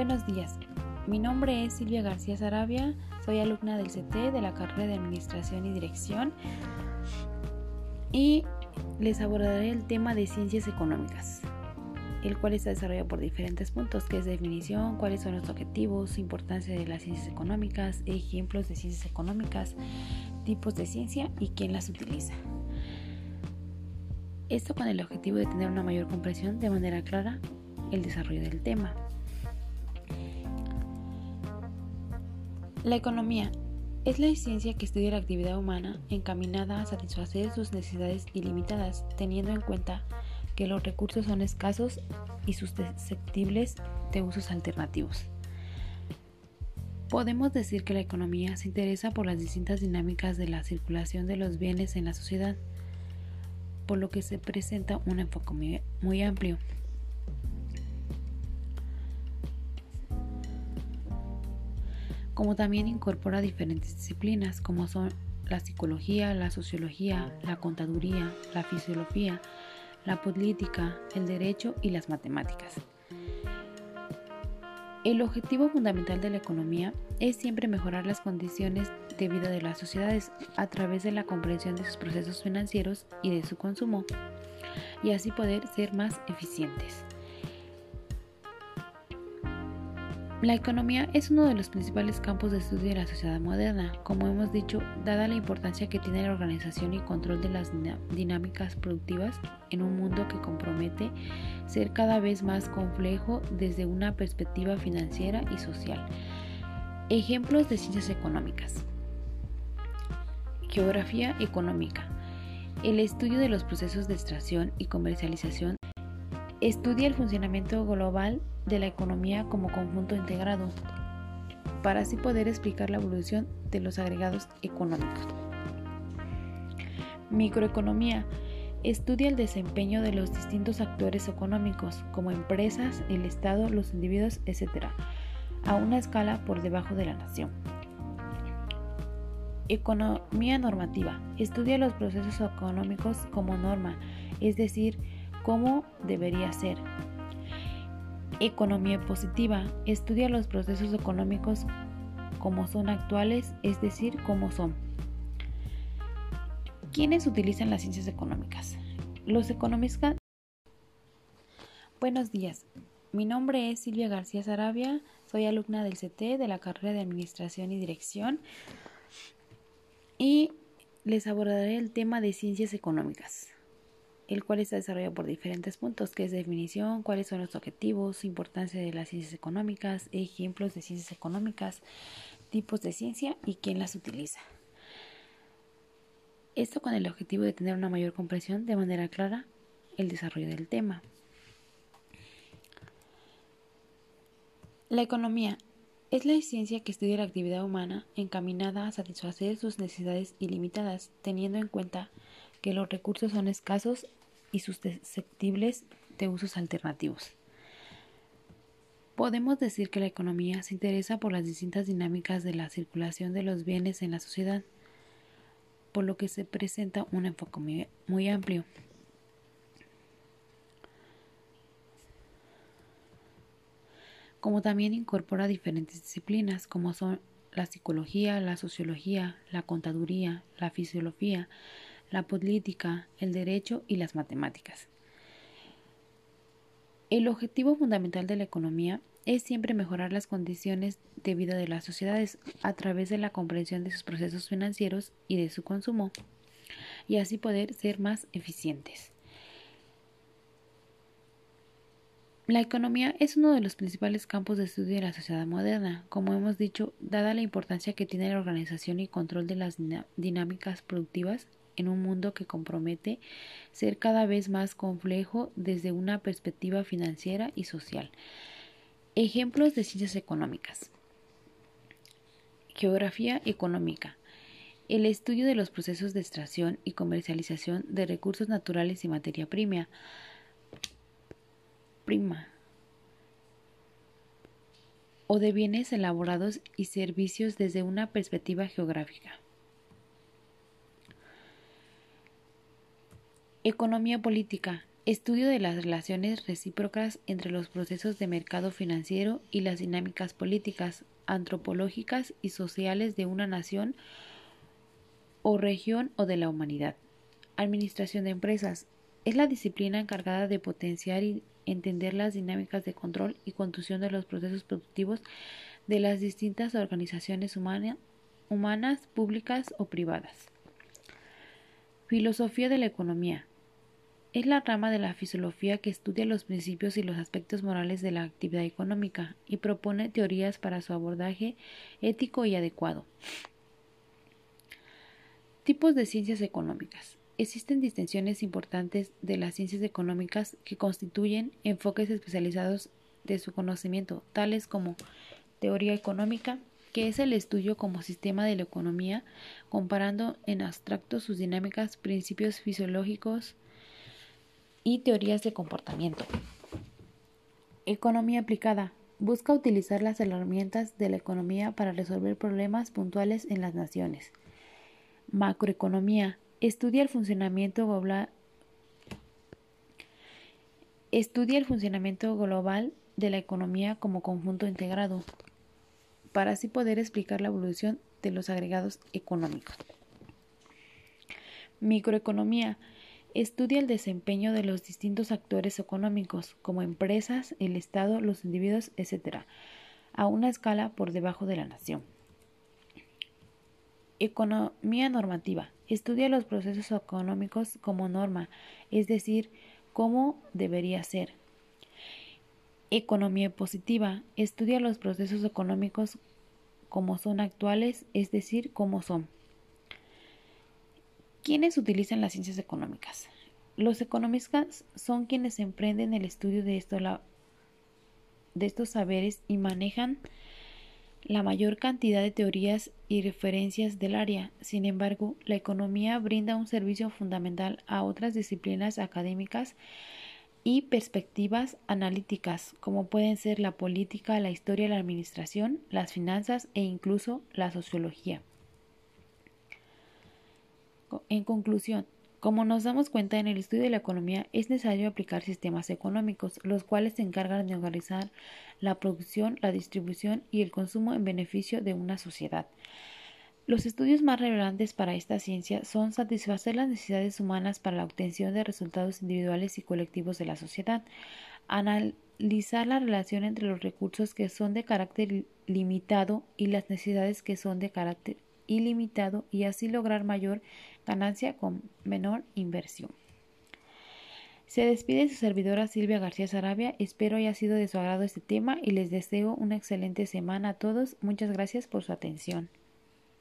Buenos días, mi nombre es Silvia García Sarabia, soy alumna del CT de la carrera de Administración y Dirección y les abordaré el tema de ciencias económicas, el cual está desarrollado por diferentes puntos, que es definición, cuáles son los objetivos, importancia de las ciencias económicas, ejemplos de ciencias económicas, tipos de ciencia y quién las utiliza. Esto con el objetivo de tener una mayor comprensión de manera clara el desarrollo del tema. La economía es la ciencia que estudia la actividad humana encaminada a satisfacer sus necesidades ilimitadas, teniendo en cuenta que los recursos son escasos y susceptibles de usos alternativos. Podemos decir que la economía se interesa por las distintas dinámicas de la circulación de los bienes en la sociedad, por lo que se presenta un enfoque muy, amplio. Como también incorpora diferentes disciplinas como son la psicología, la sociología, la contaduría, la fisiología, la política, el derecho y las matemáticas. El objetivo fundamental de la economía es siempre mejorar las condiciones de vida de las sociedades a través de la comprensión de sus procesos financieros y de su consumo, y así poder ser más eficientes. La economía es uno de los principales campos de estudio de la sociedad moderna, como hemos dicho, dada la importancia que tiene la organización y control de las dinámicas productivas en un mundo que compromete ser cada vez más complejo desde una perspectiva financiera y social. Ejemplos de ciencias económicas. Geografía económica. El estudio de los procesos de extracción y comercialización Estudia el funcionamiento global de la economía como conjunto integrado, para así poder explicar la evolución de los agregados económicos. Microeconomía estudia el desempeño de los distintos actores económicos, como empresas, el Estado, los individuos, etc., a una escala por debajo de la nación. Economía normativa estudia los procesos económicos como norma, es decir, cómo debería ser. Economía positiva. Estudia los procesos económicos como son actuales, es decir, cómo son. ¿Quiénes utilizan las ciencias económicas? Los economistas. Buenos días. Mi nombre es Silvia García Sarabia, soy alumna del CT de la carrera de Administración y Dirección y les abordaré el tema de ciencias económicas el cual está desarrollado por diferentes puntos, que es definición, cuáles son los objetivos, importancia de las ciencias económicas, ejemplos de ciencias económicas, tipos de ciencia y quién las utiliza. Esto con el objetivo de tener una mayor comprensión de manera clara el desarrollo del tema. La economía es la ciencia que estudia la actividad humana encaminada a satisfacer sus necesidades ilimitadas, teniendo en cuenta que los recursos son escasos y susceptibles de usos alternativos. Podemos decir que la economía se interesa por las distintas dinámicas de la circulación de los bienes en la sociedad, por lo que se presenta un enfoque muy, amplio. como también incorpora diferentes disciplinas como son la psicología, la sociología, la contaduría, la fisiología, la política, el derecho y las matemáticas. El objetivo fundamental de la economía es siempre mejorar las condiciones de vida de las sociedades a través de la comprensión de sus procesos financieros y de su consumo, y así poder ser más eficientes. La economía es uno de los principales campos de estudio de la sociedad moderna, como hemos dicho, dada la importancia que tiene la organización y control de las dinámicas productivas en un mundo que compromete ser cada vez más complejo desde una perspectiva financiera y social. Ejemplos de ciencias económicas. Geografía económica. El estudio de los procesos de extracción y comercialización de recursos naturales y materia prima. Prima o de bienes elaborados y servicios desde una perspectiva geográfica. Economía política Estudio de las relaciones recíprocas entre los procesos de mercado financiero y las dinámicas políticas, antropológicas y sociales de una nación o región o de la humanidad. Administración de empresas. Es la disciplina encargada de potenciar y entender las dinámicas de control y conducción de los procesos productivos de las distintas organizaciones humanas, públicas o privadas. Filosofía de la economía. Es la rama de la filosofía que estudia los principios y los aspectos morales de la actividad económica y propone teorías para su abordaje ético y adecuado. Tipos de ciencias económicas. Existen distinciones importantes de las ciencias económicas que constituyen enfoques especializados de su conocimiento, tales como teoría económica, que es el estudio como sistema de la economía, comparando en abstracto sus dinámicas, principios fisiológicos y teorías de comportamiento. Economía aplicada. Busca utilizar las herramientas de la economía para resolver problemas puntuales en las naciones. Macroeconomía Estudia el funcionamiento global Estudia el funcionamiento global de la economía como conjunto integrado, para así poder explicar la evolución de los agregados económicos. Microeconomía estudia el desempeño de los distintos actores económicos, como empresas, el Estado, los individuos, etc., a una escala por debajo de la nación. Economía normativa. Estudia los procesos económicos como norma, es decir, cómo debería ser. Economía positiva. Estudia los procesos económicos como son actuales, es decir, cómo son. ¿Quiénes utilizan las ciencias económicas? Los economistas son quienes emprenden el estudio de, de estos saberes y manejan la mayor cantidad de teorías y referencias del área. Sin embargo, la economía brinda un servicio fundamental a otras disciplinas académicas y perspectivas analíticas, como pueden ser la política, la historia, la administración, las finanzas e incluso la sociología. En conclusión, como nos damos cuenta en el estudio de la economía, es necesario aplicar sistemas económicos, los cuales se encargan de organizar la producción, la distribución y el consumo en beneficio de una sociedad. Los estudios más relevantes para esta ciencia son satisfacer las necesidades humanas para la obtención de resultados individuales y colectivos de la sociedad, analizar la relación entre los recursos que son de carácter limitado y las necesidades que son de carácter ilimitado y así lograr mayor ganancia con menor inversión. Se despide su servidora Silvia García Sarabia. Espero haya sido de su agrado este tema y les deseo una excelente semana a todos. Muchas gracias por su atención.